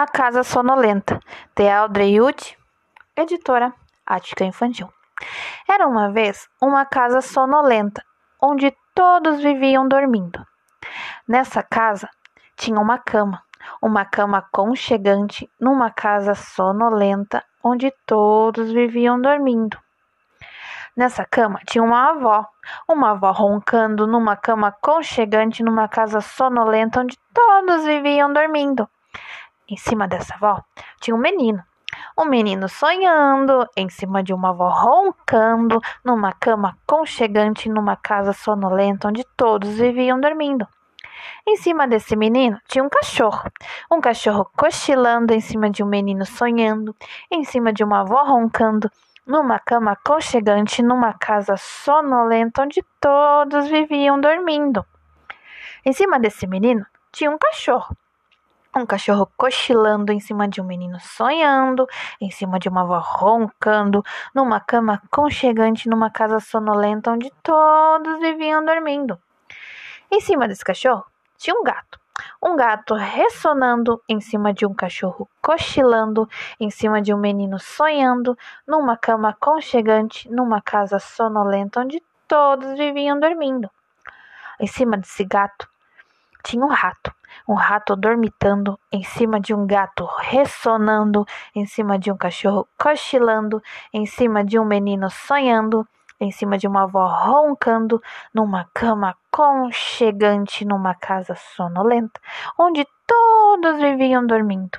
A Casa Sonolenta, de Audrey Wood, editora Ática Infantil. Era uma vez uma casa sonolenta, onde todos viviam dormindo. Nessa casa tinha uma cama, uma cama aconchegante numa casa sonolenta, onde todos viviam dormindo. Nessa cama tinha uma avó, uma avó roncando numa cama aconchegante numa casa sonolenta onde todos viviam dormindo. Em cima dessa avó tinha um menino. Um menino sonhando, em cima de uma avó roncando, numa cama conchegante, numa casa sonolenta onde todos viviam dormindo. Em cima desse menino tinha um cachorro. Um cachorro cochilando em cima de um menino sonhando, em cima de uma avó roncando, numa cama conchegante, numa casa sonolenta onde todos viviam dormindo. Em cima desse menino tinha um cachorro um cachorro cochilando em cima de um menino sonhando, em cima de uma avó roncando, numa cama conchegante numa casa sonolenta onde todos viviam dormindo. Em cima desse cachorro tinha um gato. Um gato ressonando em cima de um cachorro cochilando, em cima de um menino sonhando, numa cama conchegante, numa casa sonolenta onde todos viviam dormindo. Em cima desse gato tinha um rato, um rato dormitando em cima de um gato ressonando, em cima de um cachorro cochilando, em cima de um menino sonhando, em cima de uma avó roncando, numa cama conchegante, numa casa sonolenta, onde todos viviam dormindo.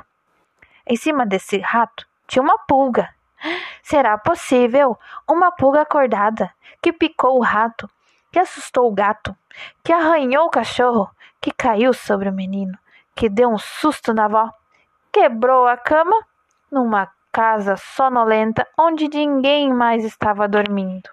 Em cima desse rato tinha uma pulga. Será possível? Uma pulga acordada que picou o rato, que assustou o gato, que arranhou o cachorro, que caiu sobre o menino, que deu um susto na avó, quebrou a cama numa casa sonolenta onde ninguém mais estava dormindo.